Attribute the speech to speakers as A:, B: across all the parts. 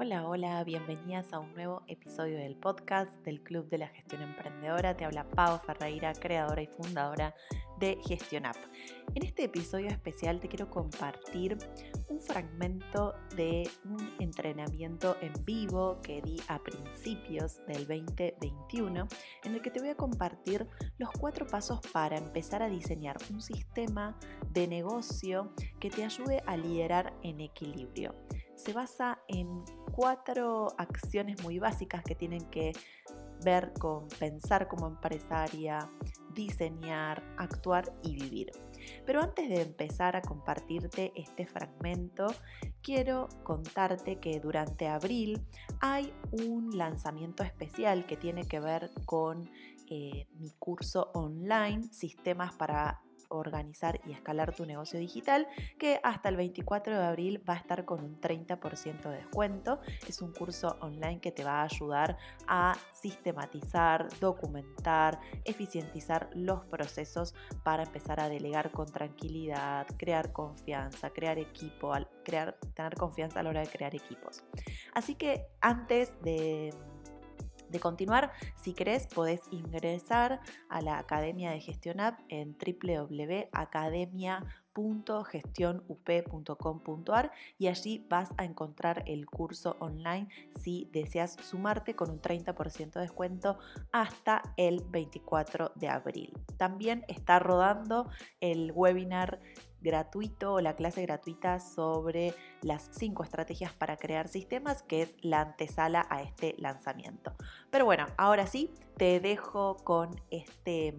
A: Hola, hola, bienvenidas a un nuevo episodio del podcast del Club de la Gestión Emprendedora. Te habla Pau Ferreira, creadora y fundadora de Gestion App. En este episodio especial te quiero compartir un fragmento de un entrenamiento en vivo que di a principios del 2021, en el que te voy a compartir los cuatro pasos para empezar a diseñar un sistema de negocio que te ayude a liderar en equilibrio se basa en cuatro acciones muy básicas que tienen que ver con pensar como empresaria, diseñar, actuar y vivir. Pero antes de empezar a compartirte este fragmento, quiero contarte que durante abril hay un lanzamiento especial que tiene que ver con eh, mi curso online, Sistemas para organizar y escalar tu negocio digital, que hasta el 24 de abril va a estar con un 30% de descuento. Es un curso online que te va a ayudar a sistematizar, documentar, eficientizar los procesos para empezar a delegar con tranquilidad, crear confianza, crear equipo, crear, tener confianza a la hora de crear equipos. Así que antes de de continuar, si querés, podés ingresar a la Academia de Gestión App en www.academia.gestionup.com.ar y allí vas a encontrar el curso online si deseas sumarte con un 30% de descuento hasta el 24 de abril. También está rodando el webinar gratuito o la clase gratuita sobre las cinco estrategias para crear sistemas, que es la antesala a este lanzamiento. Pero bueno, ahora sí, te dejo con este,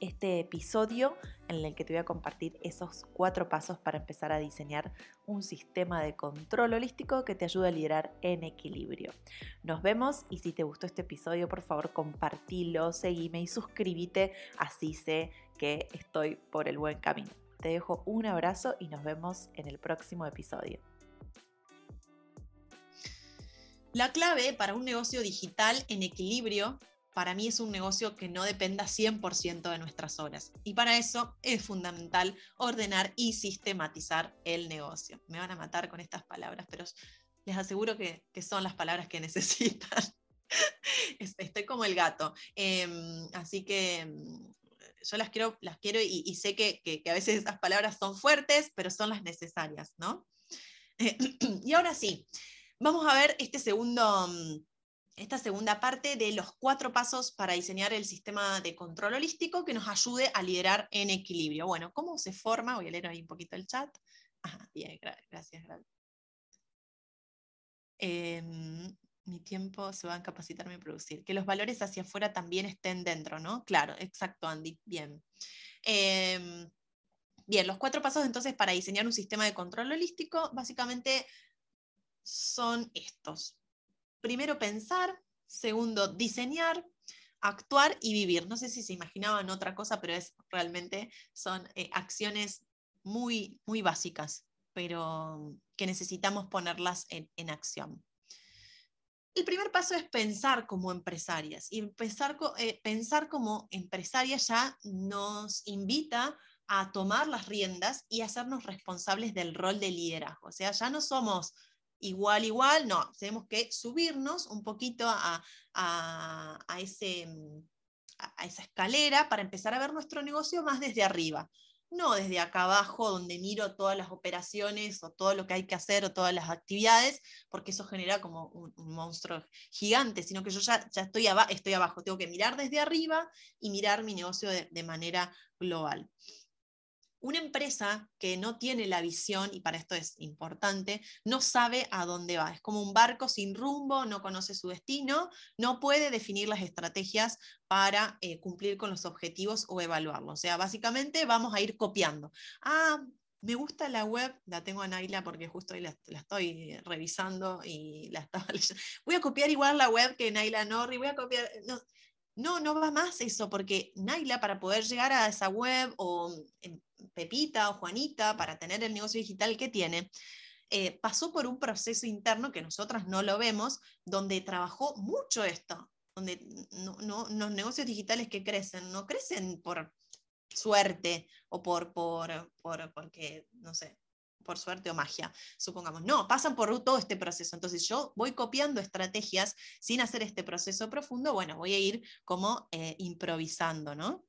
A: este episodio en el que te voy a compartir esos cuatro pasos para empezar a diseñar un sistema de control holístico que te ayude a liderar en equilibrio. Nos vemos y si te gustó este episodio, por favor compartilo, seguime y suscríbete, así sé que estoy por el buen camino. Te dejo un abrazo y nos vemos en el próximo episodio.
B: La clave para un negocio digital en equilibrio, para mí es un negocio que no dependa 100% de nuestras horas. Y para eso es fundamental ordenar y sistematizar el negocio. Me van a matar con estas palabras, pero les aseguro que, son las palabras que necesitan. Estoy como el gato. Em, así que em, yo las quiero, las quiero y, sé que, a veces esas palabras son fuertes, pero son las necesarias, ¿no? y ahora sí, vamos a ver este segundo, mm, esta segunda parte de los cuatro pasos para diseñar el sistema de control holístico que nos ayude a liderar en equilibrio. Bueno, ¿cómo se forma? Voy a leer ahí un poquito el chat. bien, gracias. gracias. Em, mi tiempo se va a capacitarme y producir. Que los valores hacia afuera también estén dentro, ¿no? Claro, exacto, Andy. Bien. Em, bien, los cuatro pasos entonces para diseñar un sistema de control holístico básicamente son estos. Primero, pensar. Segundo, diseñar actuar y vivir. No sé si se imaginaban otra cosa, pero es realmente son eh, acciones muy, muy básicas, pero que necesitamos ponerlas en acción. El primer paso es pensar como empresarias y pensar, eh, pensar como empresarias ya nos invita a tomar las riendas y hacernos responsables del rol de liderazgo. O sea, ya no somos igual, igual, no, tenemos que subirnos un poquito a, ese, a esa escalera para empezar a ver nuestro negocio más desde arriba no desde acá abajo donde miro todas las operaciones o todo lo que hay que hacer o todas las actividades, porque eso genera como un, monstruo gigante, sino que yo ya, ya estoy, estoy abajo, tengo que mirar desde arriba y mirar mi negocio de manera global. Una empresa que no tiene la visión, y para esto es importante, no sabe a dónde va. Es como un barco sin rumbo, no conoce su destino, no puede definir las estrategias para eh, cumplir con los objetivos o evaluarlos. O sea, básicamente vamos a ir copiando. Ah, me gusta la web, la tengo a Naila porque justo hoy la, estoy revisando y la estaba leyendo. Voy a copiar igual la web que Naila Norri, voy a copiar... No, no, va más eso, porque Naila para poder llegar a esa web o em, Pepita o Juanita para tener el negocio digital que tiene, eh, pasó por un proceso interno que nosotras no lo vemos, donde trabajó mucho esto, donde no, los negocios digitales que crecen no crecen por suerte o por, por, porque, no sé, por suerte o magia, supongamos. No, pasan por todo este proceso. Entonces yo voy copiando estrategias sin hacer este proceso profundo, bueno, voy a ir como eh, improvisando, ¿no?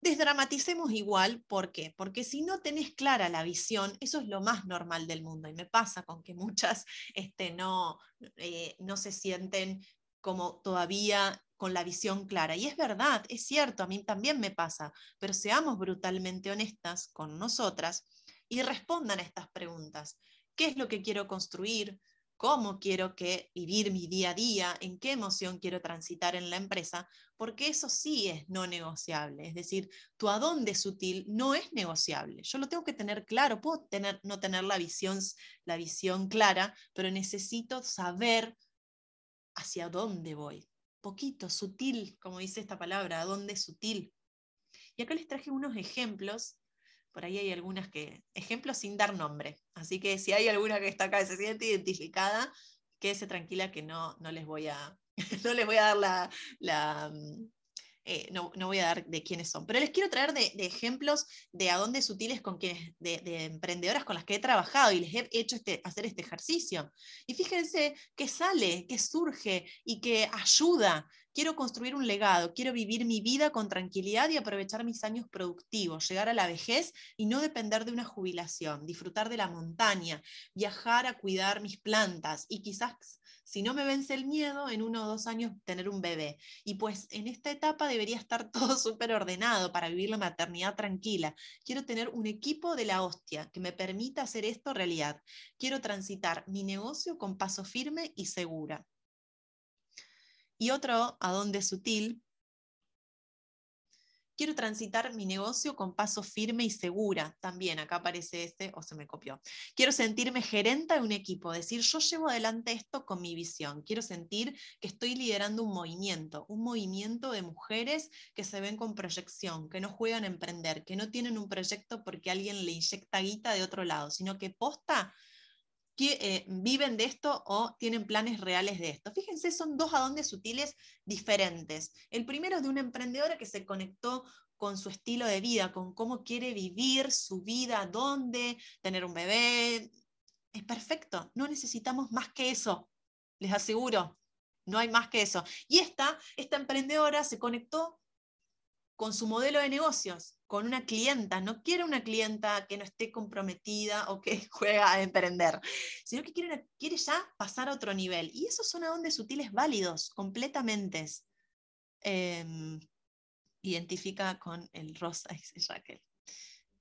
B: Desdramaticemos igual, ¿por qué? Porque si no tenés clara la visión, eso es lo más normal del mundo. Y me pasa con que muchas este, no, eh, no se sienten como todavía con la visión clara. Y es verdad, es cierto, a mí también me pasa, pero seamos brutalmente honestas con nosotras y respondan a estas preguntas. ¿Qué es lo que quiero construir? ¿Cómo quiero que vivir mi día a día? ¿En qué emoción quiero transitar en la empresa? Porque eso sí es no negociable. Es decir, tu a dónde sutil no es negociable. Yo lo tengo que tener claro. Puedo tener, no tener la visión, la visión clara, pero necesito saber hacia dónde voy poquito, sutil, como dice esta palabra, ¿a dónde es sutil? Y acá les traje unos ejemplos, por ahí hay algunas que, ejemplos sin dar nombre, así que si hay alguna que está acá y se siente identificada, quédese tranquila que no, no, les, voy a, no les voy a dar la, la, mm, eh, no, voy a dar de quiénes son, pero les quiero traer de, ejemplos de a dónde sutiles con quienes, de, emprendedoras con las que he trabajado y les he hecho este, hacer este ejercicio. Y fíjense que sale, que surge y que ayuda. Quiero construir un legado, quiero vivir mi vida con tranquilidad y aprovechar mis años productivos, llegar a la vejez y no depender de una jubilación, disfrutar de la montaña, viajar a cuidar mis plantas y quizás si no me vence el miedo, en uno o dos años tener un bebé. Y pues en esta etapa debería estar todo súper ordenado para vivir la maternidad tranquila. Quiero tener un equipo de la hostia que me permita hacer esto realidad. Quiero transitar mi negocio con paso firme y segura. Y otro, a dónde sutil, Quiero transitar mi negocio con paso firme y segura. También acá aparece este, o se me copió. Quiero sentirme gerente de un equipo, decir, yo llevo adelante esto con mi visión. Quiero sentir que estoy liderando un movimiento, un movimiento de mujeres que se ven con proyección, que no juegan a emprender, que no tienen un proyecto porque alguien le inyecta guita de otro lado, sino que posta eh, viven de esto o tienen planes reales de esto. Fíjense, son dos adondes sutiles diferentes. El primero es de una emprendedora que se conectó con su estilo de vida, con cómo quiere vivir su vida, dónde, tener un bebé. Es perfecto, no necesitamos más que eso, les aseguro, no hay más que eso. Y esta, esta emprendedora se conectó con su modelo de negocios, con una clienta. No quiere una clienta que no esté comprometida o que juega a emprender, sino que quiere, quiere ya pasar a otro nivel. Y esos son adondes sutiles válidos, completamente. Em, identifica con el rosa, dice Raquel.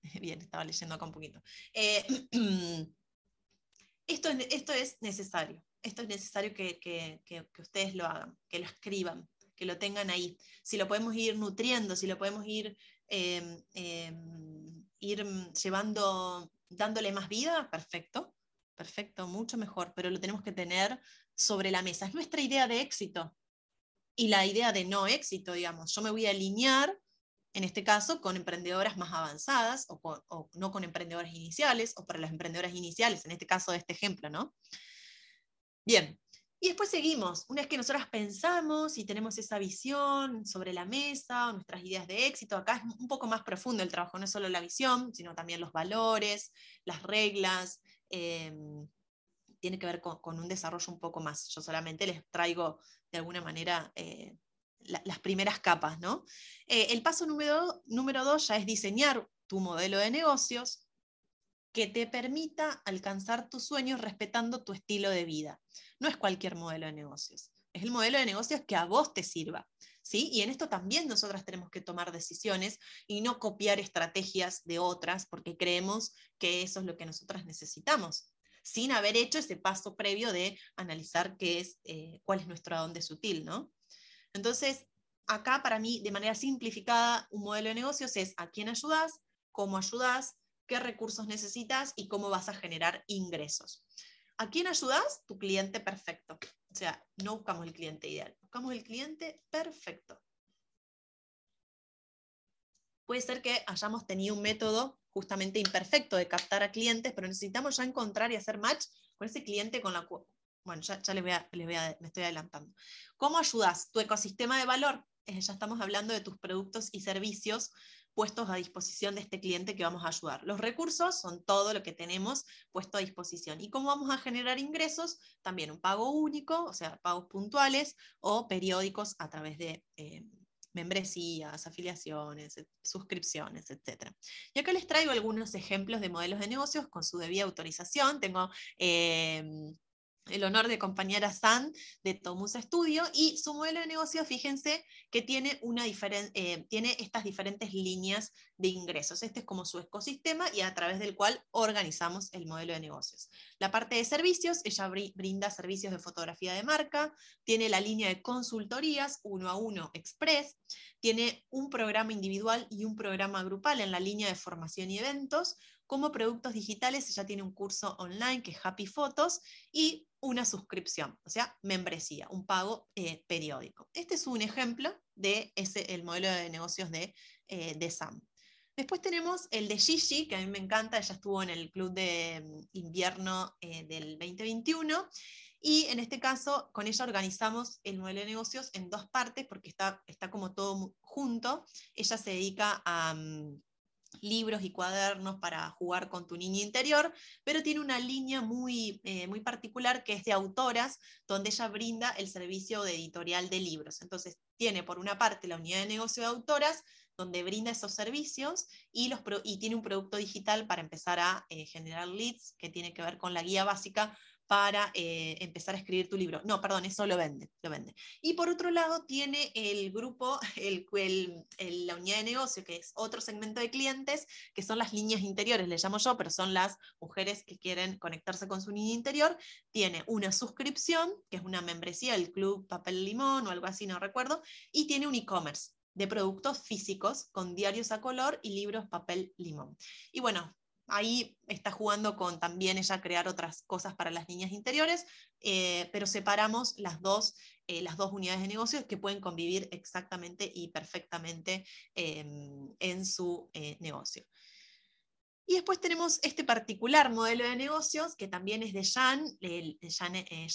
B: Bien, estaba leyendo acá un poquito. Eh, esto, es, esto es necesario. Esto es necesario que, que ustedes lo hagan, que lo escriban, que lo tengan ahí. Si lo podemos ir nutriendo, si lo podemos ir Em, em, ir llevando, dándole más vida, perfecto, perfecto, mucho mejor, pero lo tenemos que tener sobre la mesa. Es nuestra idea de éxito y la idea de no éxito, digamos. Yo me voy a alinear, en este caso, con emprendedoras más avanzadas o, o no con emprendedoras iniciales o para las emprendedoras iniciales, en este caso de este ejemplo, ¿no? Bien, y después seguimos. Una vez que nosotras pensamos y tenemos esa visión sobre la mesa, nuestras ideas de éxito, acá es un poco más profundo el trabajo, no es solo la visión, sino también los valores, las reglas. Em, tiene que ver con, un desarrollo un poco más. Yo solamente les traigo de alguna manera eh, las primeras capas. ¿no? Eh, el paso número, número dos ya es diseñar tu modelo de negocios, que te permita alcanzar tus sueños respetando tu estilo de vida. No es cualquier modelo de negocios, es el modelo de negocios que a vos te sirva. ¿sí? Y en esto también nosotras tenemos que tomar decisiones y no copiar estrategias de otras porque creemos que eso es lo que nosotras necesitamos, sin haber hecho ese paso previo de analizar qué es, eh, cuál es nuestro adonde sutil. ¿no? Entonces, acá para mí, de manera simplificada, un modelo de negocios es a quién ayudas, cómo ayudas, qué recursos necesitas y cómo vas a generar ingresos. ¿A quién ayudas? Tu cliente perfecto. O sea, no buscamos el cliente ideal, buscamos el cliente perfecto. Puede ser que hayamos tenido un método justamente imperfecto de captar a clientes, pero necesitamos ya encontrar y hacer match con ese cliente con la cual... Bueno, ya, les voy les voy me estoy adelantando. ¿Cómo ayudas? Tu ecosistema de valor. Eh, ya estamos hablando de tus productos y servicios puestos a disposición de este cliente que vamos a ayudar. Los recursos son todo lo que tenemos puesto a disposición. ¿Y cómo vamos a generar ingresos? También un pago único, o sea, pagos puntuales o periódicos a través de... Eh, membresías, afiliaciones, suscripciones, etc. Y acá les traigo algunos ejemplos de modelos de negocios con su debida autorización. Tengo eh, el honor de acompañar a San de Tomus Studio y su modelo de negocio, fíjense que tiene, eh, tiene estas diferentes líneas de ingresos. Este es como su ecosistema y a través del cual organizamos el modelo de negocios. La parte de servicios, ella brinda servicios de fotografía de marca, tiene la línea de consultorías uno a uno express, tiene un programa individual y un programa grupal en la línea de formación y eventos, como productos digitales, ella tiene un curso online que es Happy Photos y una suscripción, o sea, membresía, un pago eh, periódico. Este es un ejemplo de ese, el modelo de negocios de, eh, de SAM. Después tenemos el de Gigi, que a mí me encanta, ella estuvo en el club de mm, invierno eh, del 2021. Y en este caso, con ella organizamos el modelo de negocios en dos partes, porque está, está como todo junto. Ella se dedica a, mm, libros y cuadernos para jugar con tu niña interior, pero tiene una línea muy, eh, muy particular que es de autoras, donde ella brinda el servicio de editorial de libros. Entonces, tiene por una parte la unidad de negocio de autoras, donde brinda esos servicios y, los y tiene un producto digital para empezar a eh, generar leads, que tiene que ver con la guía básica para eh, empezar a escribir tu libro. No, perdón, eso lo vende, lo vende. Y por otro lado, tiene el grupo, el, la unidad de negocio, que es otro segmento de clientes, que son las líneas interiores, le llamo yo, pero son las mujeres que quieren conectarse con su niña interior. Tiene una suscripción, que es una membresía del Club Papel Limón o algo así, no recuerdo, y tiene un e-commerce de productos físicos con diarios a color y libros papel limón. Y bueno, ahí está jugando con también ella crear otras cosas para las niñas interiores, eh, pero separamos las dos, eh, las dos unidades de negocio que pueden convivir exactamente y perfectamente em, en su eh, negocio. Y después tenemos este particular modelo de negocios, que también es de Jan,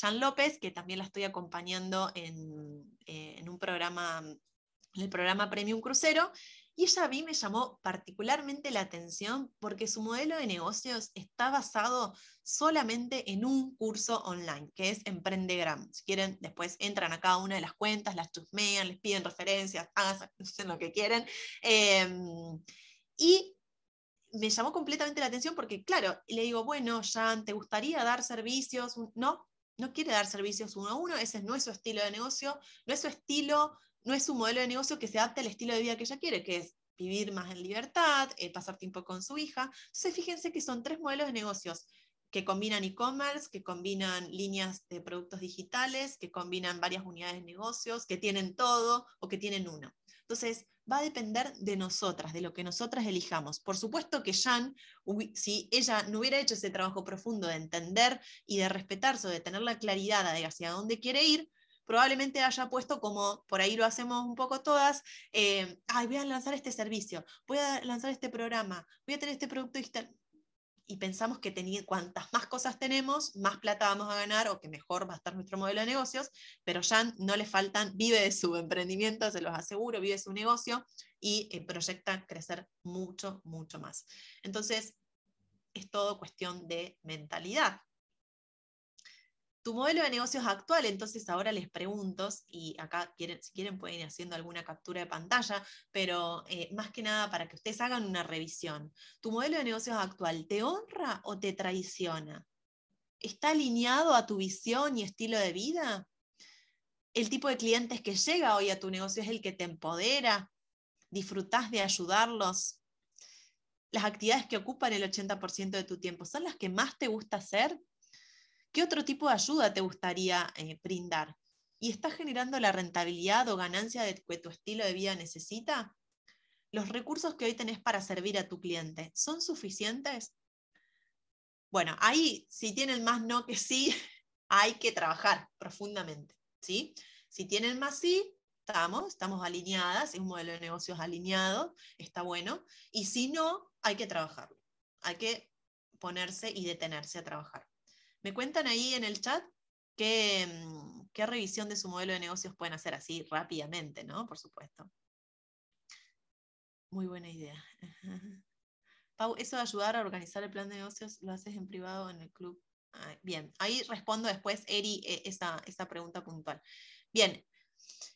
B: Jan, López, que también la estoy acompañando en, en un programa, en el programa Premium Crucero, y ella a mí me llamó particularmente la atención porque su modelo de negocios está basado solamente en un curso online, que es Emprendegram. Si quieren, después entran a cada una de las cuentas, las chusmean, les piden referencias, hagan lo que quieren. Em, y me llamó completamente la atención porque, claro, le digo, bueno, Jan, ¿te gustaría dar servicios? No, no quiere dar servicios uno a uno, ese no es su estilo de negocio, no es su estilo no es un modelo de negocio que se adapte al estilo de vida que ella quiere, que es vivir más en libertad, eh, pasar tiempo con su hija. Entonces, fíjense que son tres modelos de negocios que combinan e-commerce, que combinan líneas de productos digitales, que combinan varias unidades de negocios, que tienen todo o que tienen uno. Entonces, va a depender de nosotras, de lo que nosotras elijamos. Por supuesto que Jan, si ella no hubiera hecho ese trabajo profundo de entender y de respetarse o de tener la claridad de hacia dónde quiere ir, probablemente haya puesto como por ahí lo hacemos un poco todas, eh, ay, voy a lanzar este servicio, voy a lanzar este programa, voy a tener este producto. Y pensamos que cuantas más cosas tenemos, más plata vamos a ganar o que mejor va a estar nuestro modelo de negocios, pero ya no le faltan, vive de su emprendimiento, se los aseguro, vive de su negocio y eh, proyecta crecer mucho, mucho más. Entonces, es todo cuestión de mentalidad tu modelo de negocios actual, entonces ahora les pregunto, y acá si quieren pueden ir haciendo alguna captura de pantalla, pero eh, más que nada para que ustedes hagan una revisión. ¿Tu modelo de negocios actual te honra o te traiciona? ¿Está alineado a tu visión y estilo de vida? ¿El tipo de clientes que llega hoy a tu negocio es el que te empodera? ¿Disfrutás de ayudarlos? ¿Las actividades que ocupan el 80% de tu tiempo son las que más te gusta hacer? ¿Qué otro tipo de ayuda te gustaría eh, brindar? ¿Y estás generando la rentabilidad o ganancia de que tu estilo de vida necesita? ¿Los recursos que hoy tenés para servir a tu cliente son suficientes? Bueno, ahí si tienen más no que sí, hay que trabajar profundamente. ¿sí? Si tienen más sí, estamos, estamos alineadas, es un modelo de negocios alineado, está bueno. Y si no, hay que trabajarlo. Hay que ponerse y detenerse a trabajar. Me cuentan ahí en el chat qué, mm, qué revisión de su modelo de negocios pueden hacer así rápidamente, ¿no? Por supuesto. Muy buena idea. Pau, eso de ayudar a organizar el plan de negocios, ¿lo haces en privado en el club? bien, ahí respondo después, Eri, e, esa, pregunta puntual. Bien,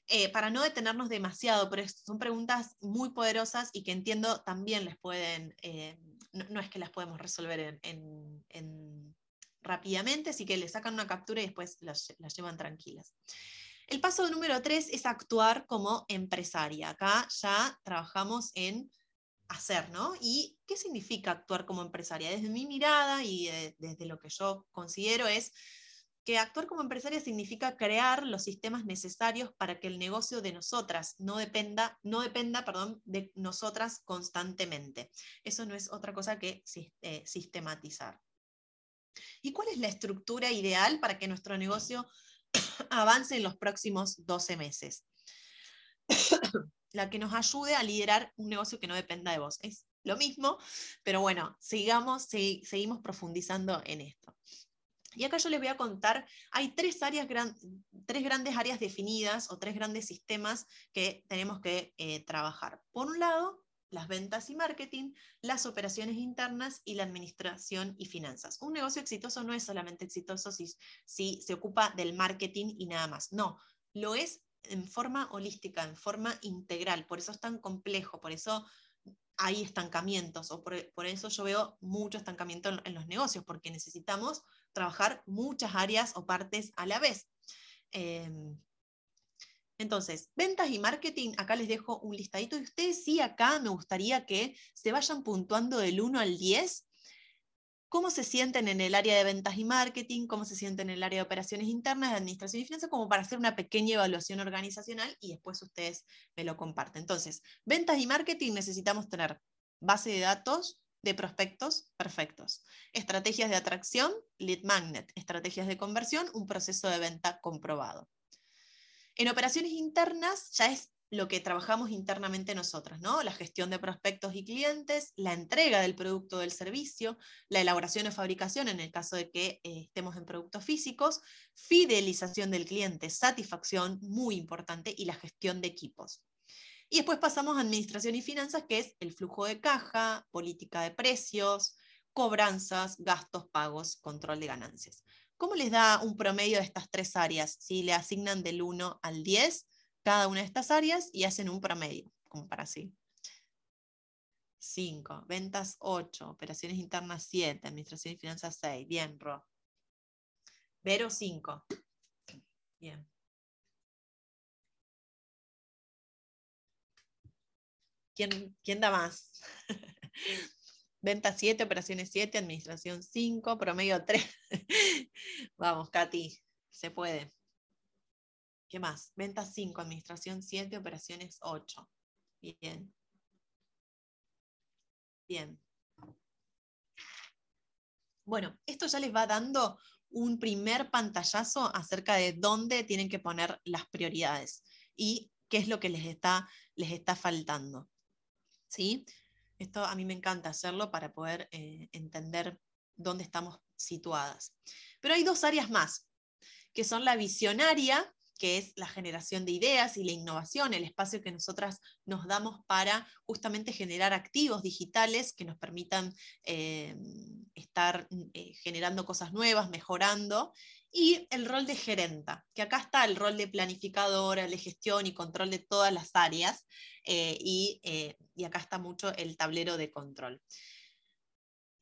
B: eh, para no detenernos demasiado, pero son preguntas muy poderosas y que entiendo también les pueden, eh, no, es que las podemos resolver en, rápidamente, así que le sacan una captura y después las, llevan tranquilas. El paso número tres es actuar como empresaria. Acá ya trabajamos en hacer, ¿no? ¿Y qué significa actuar como empresaria? Desde mi mirada y desde lo que yo considero es que actuar como empresaria significa crear los sistemas necesarios para que el negocio de nosotras no dependa, no dependa perdón, de nosotras constantemente. Eso no es otra cosa que eh, sistematizar. ¿Y cuál es la estructura ideal para que nuestro negocio avance en los próximos 12 meses? la que nos ayude a liderar un negocio que no dependa de vos. Es lo mismo, pero bueno, sigamos, seguimos profundizando en esto. Y acá yo les voy a contar, hay tres, áreas tres grandes áreas definidas o tres grandes sistemas que tenemos que eh, trabajar. Por un lado, las ventas y marketing, las operaciones internas y la administración y finanzas. Un negocio exitoso no es solamente exitoso si, si se ocupa del marketing y nada más. No, lo es en forma holística, en forma integral. Por eso es tan complejo, por eso hay estancamientos, o por, eso yo veo mucho estancamiento en, los negocios, porque necesitamos trabajar muchas áreas o partes a la vez. Em, entonces, ventas y marketing, acá les dejo un listadito y ustedes sí acá me gustaría que se vayan puntuando del 1 al 10 cómo se sienten en el área de ventas y marketing, cómo se sienten en el área de operaciones internas, de administración y finanzas, como para hacer una pequeña evaluación organizacional y después ustedes me lo comparten. Entonces, ventas y marketing necesitamos tener base de datos de prospectos perfectos, estrategias de atracción, lead magnet, estrategias de conversión, un proceso de venta comprobado. En operaciones internas ya es lo que trabajamos internamente nosotras, ¿no? La gestión de prospectos y clientes, la entrega del producto o del servicio, la elaboración o fabricación en el caso de que eh, estemos en productos físicos, fidelización del cliente, satisfacción, muy importante, y la gestión de equipos. Y después pasamos a administración y finanzas, que es el flujo de caja, política de precios, cobranzas, gastos, pagos, control de ganancias. ¿Cómo les da un promedio de estas tres áreas? Si le asignan del 1 al 10, cada una de estas áreas y hacen un promedio, como para así. 5, ventas 8, operaciones internas 7, administración y finanzas 6. Bien, Ro. Vero 5. Bien. ¿Quién, ¿Quién da más? Ventas 7, operaciones 7, administración 5, promedio 3. Vamos, Katy, se puede. ¿Qué más? Ventas 5, administración 7, operaciones 8. Bien. Bien. Bueno, esto ya les va dando un primer pantallazo acerca de dónde tienen que poner las prioridades y qué es lo que les está, les está faltando. ¿Sí? Esto a mí me encanta hacerlo para poder eh, entender dónde estamos situadas. Pero hay dos áreas más, que son la visionaria que es la generación de ideas y la innovación, el espacio que nosotras nos damos para justamente generar activos digitales que nos permitan eh, estar eh, generando cosas nuevas, mejorando, y el rol de gerenta, que acá está el rol de planificadora, de gestión y control de todas las áreas, eh, y, y acá está mucho el tablero de control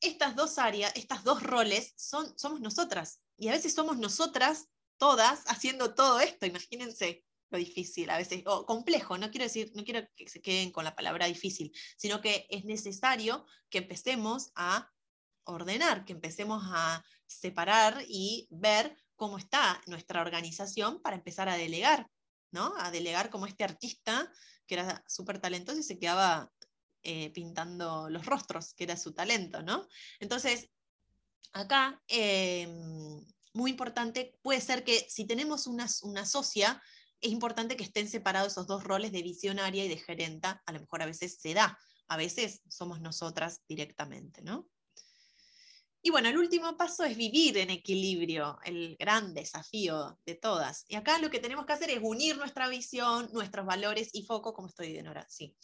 B: estas dos áreas, estas dos roles son, somos nosotras. Y a veces somos nosotras todas haciendo todo esto, imagínense lo difícil a veces, o complejo, no quiero decir, no quiero que se queden con la palabra difícil, sino que es necesario que empecemos a ordenar, que empecemos a separar y ver cómo está nuestra organización para empezar a delegar, ¿no? A delegar como este artista que era súper talentoso y se quedaba eh, pintando los rostros, que era su talento, ¿no? Entonces, acá em, muy importante, puede ser que si tenemos una, una socia, es importante que estén separados esos dos roles de visionaria y de gerenta, a lo mejor a veces se da, a veces somos nosotras directamente, ¿no? Y bueno, el último paso es vivir en equilibrio, el gran desafío de todas. Y acá lo que tenemos que hacer es unir nuestra visión, nuestros valores y focos, como estoy de Nora, sí,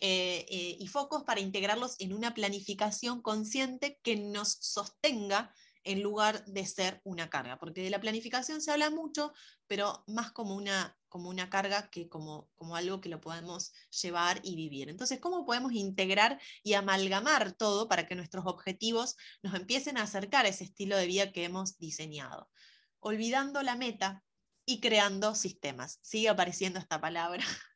B: eh, eh, y focos para integrarlos en una planificación consciente que nos sostenga en lugar de ser una carga, porque de la planificación se habla mucho, pero más como una, como una carga que como, como algo que lo podemos llevar y vivir. Entonces, ¿cómo podemos integrar y amalgamar todo para que nuestros objetivos nos empiecen a acercar a ese estilo de vida que hemos diseñado? Olvidando la meta y creando sistemas. Sigue apareciendo esta palabra.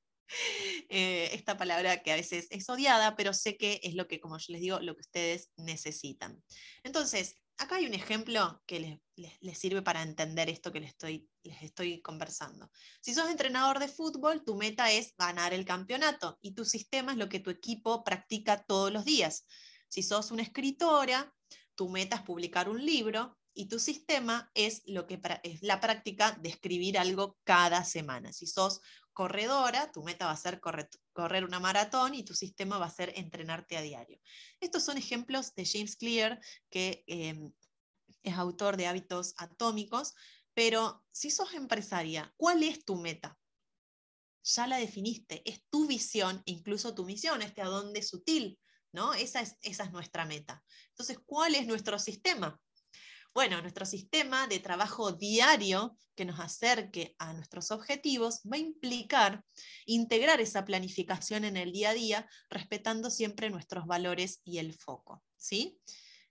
B: Eh, esta palabra que a veces es odiada, pero sé que es lo que, como yo les digo, lo que ustedes necesitan. Entonces, acá hay un ejemplo que les, sirve para entender esto que les estoy, les estoy conversando. Si sos entrenador de fútbol, tu meta es ganar el campeonato y tu sistema es lo que tu equipo practica todos los días. Si sos una escritora, tu meta es publicar un libro y tu sistema es, lo que, es la práctica de escribir algo cada semana. Si sos corredora, tu meta va a ser correr, una maratón y tu sistema va a ser entrenarte a diario. Estos son ejemplos de James Clear, que em, es autor de Hábitos Atómicos, pero si sos empresaria, ¿cuál es tu meta? Ya la definiste, es tu visión, incluso tu misión, este a dónde sutil, ¿no? Esa es, esa es nuestra meta. Entonces, ¿cuál es nuestro sistema? Bueno, nuestro sistema de trabajo diario que nos acerque a nuestros objetivos va a implicar integrar esa planificación en el día a día, respetando siempre nuestros valores y el foco. ¿sí?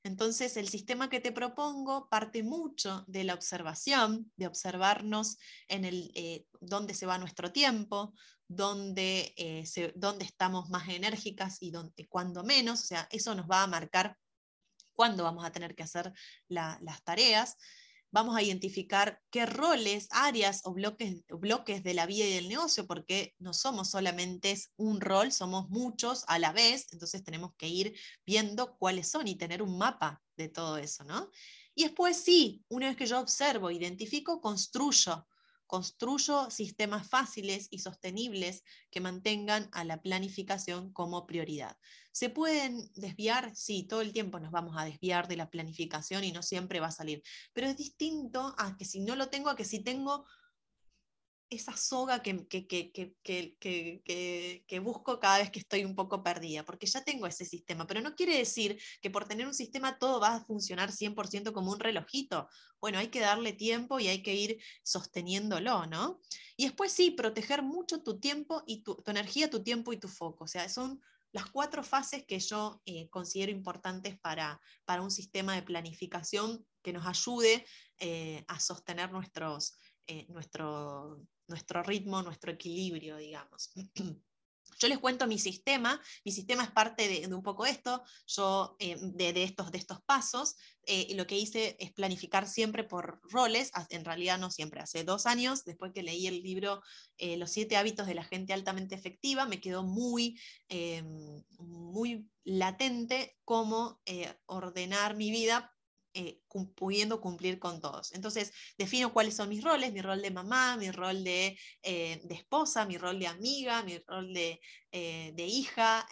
B: Entonces, el sistema que te propongo parte mucho de la observación, de observarnos en el, eh, dónde se va nuestro tiempo, dónde, eh, estamos más enérgicas y dónde, cuándo menos. O sea, eso nos va a marcar cuándo vamos a tener que hacer las tareas. Vamos a identificar qué roles, áreas o bloques, bloques de la vida y del negocio, porque no somos solamente un rol, somos muchos a la vez, entonces tenemos que ir viendo cuáles son y tener un mapa de todo eso, ¿no? Y después sí, una vez que yo observo, identifico, construyo construyo sistemas fáciles y sostenibles que mantengan a la planificación como prioridad. ¿Se pueden desviar? Sí, todo el tiempo nos vamos a desviar de la planificación y no siempre va a salir, pero es distinto a que si no lo tengo, a que si tengo esa soga que, que, busco cada vez que estoy un poco perdida, porque ya tengo ese sistema, pero no quiere decir que por tener un sistema todo va a funcionar 100% como un relojito. Bueno, hay que darle tiempo y hay que ir sosteniéndolo, ¿no? Y después sí, proteger mucho tu tiempo y tu, energía, tu tiempo y tu foco. O sea, son las cuatro fases que yo eh, considero importantes para, para un sistema de planificación que nos ayude eh, a sostener nuestros, eh, nuestro, nuestro ritmo, nuestro equilibrio, digamos. Yo les cuento mi sistema, mi sistema es parte de, un poco esto, yo eh, de, estos, de estos pasos, eh, lo que hice es planificar siempre por roles, en realidad no siempre, hace dos años, después que leí el libro Los siete hábitos de la gente altamente efectiva, me quedó muy, muy latente cómo ordenar mi vida eh, pudiendo cumplir con todos. Entonces, defino cuáles son mis roles, mi rol de mamá, mi rol de, eh, esposa, mi rol de amiga, mi rol de, eh, de hija,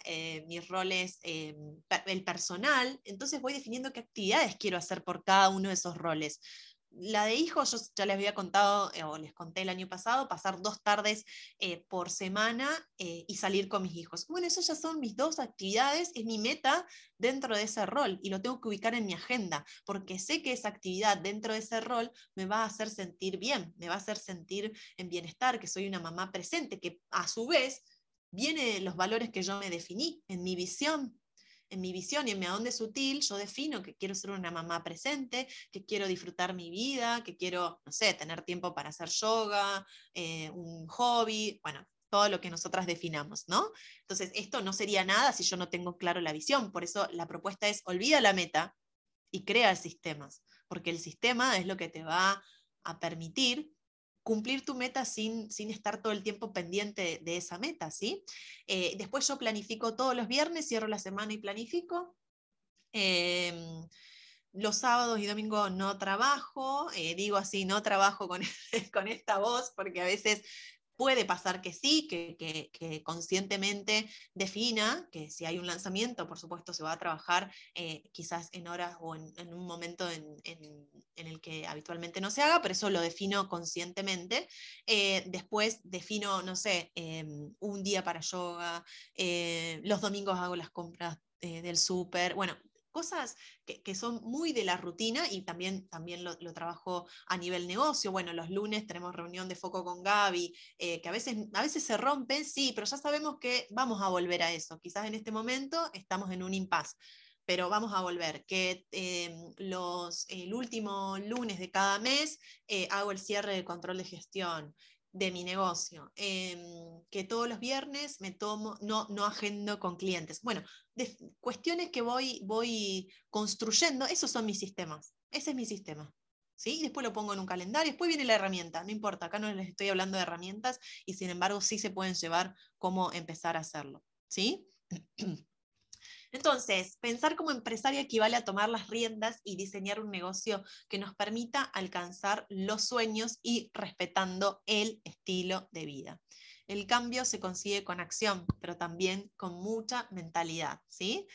B: mis roles, el personal. Entonces voy definiendo qué actividades quiero hacer por cada uno de esos roles la de hijos, yo ya les había contado, eh, o les conté el año pasado, pasar dos tardes eh, por semana eh, y salir con mis hijos. Bueno, esas ya son mis dos actividades, es mi meta dentro de ese rol y lo tengo que ubicar en mi agenda, porque sé que esa actividad dentro de ese rol me va a hacer sentir bien, me va a hacer sentir en bienestar, que soy una mamá presente, que a su vez viene de los valores que yo me definí en mi visión en mi visión y en mi adonde sutil, yo defino que quiero ser una mamá presente, que quiero disfrutar mi vida, que quiero, no sé, tener tiempo para hacer yoga, eh, un hobby, bueno, todo lo que nosotras definamos, ¿no? Entonces, esto no sería nada si yo no tengo claro la visión. Por eso la propuesta es olvida la meta y crea sistemas, porque el sistema es lo que te va a permitir cumplir tu meta sin, sin estar todo el tiempo pendiente de esa meta, ¿sí? Eh, después yo planifico todos los viernes, cierro la semana y planifico. Em, los sábados y domingos no trabajo, eh, digo así, no trabajo con, con esta voz, porque a veces Puede pasar que sí, que, conscientemente defina que si hay un lanzamiento, por supuesto, se va a trabajar eh, quizás en horas o en, un momento en, el que habitualmente no se haga, pero eso lo defino conscientemente. Eh, después defino, no sé, em, un día para yoga, eh, los domingos hago las compras del súper, bueno, cosas que, son muy de la rutina y también, también lo, trabajo a nivel negocio. Bueno, los lunes tenemos reunión de foco con Gaby, eh, que a veces, a veces se rompen, sí, pero ya sabemos que vamos a volver a eso. Quizás en este momento estamos en un impasse pero vamos a volver, que em, los, el último lunes de cada mes eh, hago el cierre de control de gestión de mi negocio, em, que todos los viernes me tomo, no, no agendo con clientes. Bueno, de cuestiones que voy, voy construyendo, esos son mis sistemas, ese es mi sistema. ¿Sí? Después lo pongo en un calendario, después viene la herramienta, no importa, acá no les estoy hablando de herramientas y sin embargo sí se pueden llevar cómo empezar a hacerlo. ¿sí? Entonces, pensar como empresaria equivale a tomar las riendas y diseñar un negocio que nos permita alcanzar los sueños y respetando el estilo de vida. El cambio se consigue con acción, pero también con mucha mentalidad, ¿sí?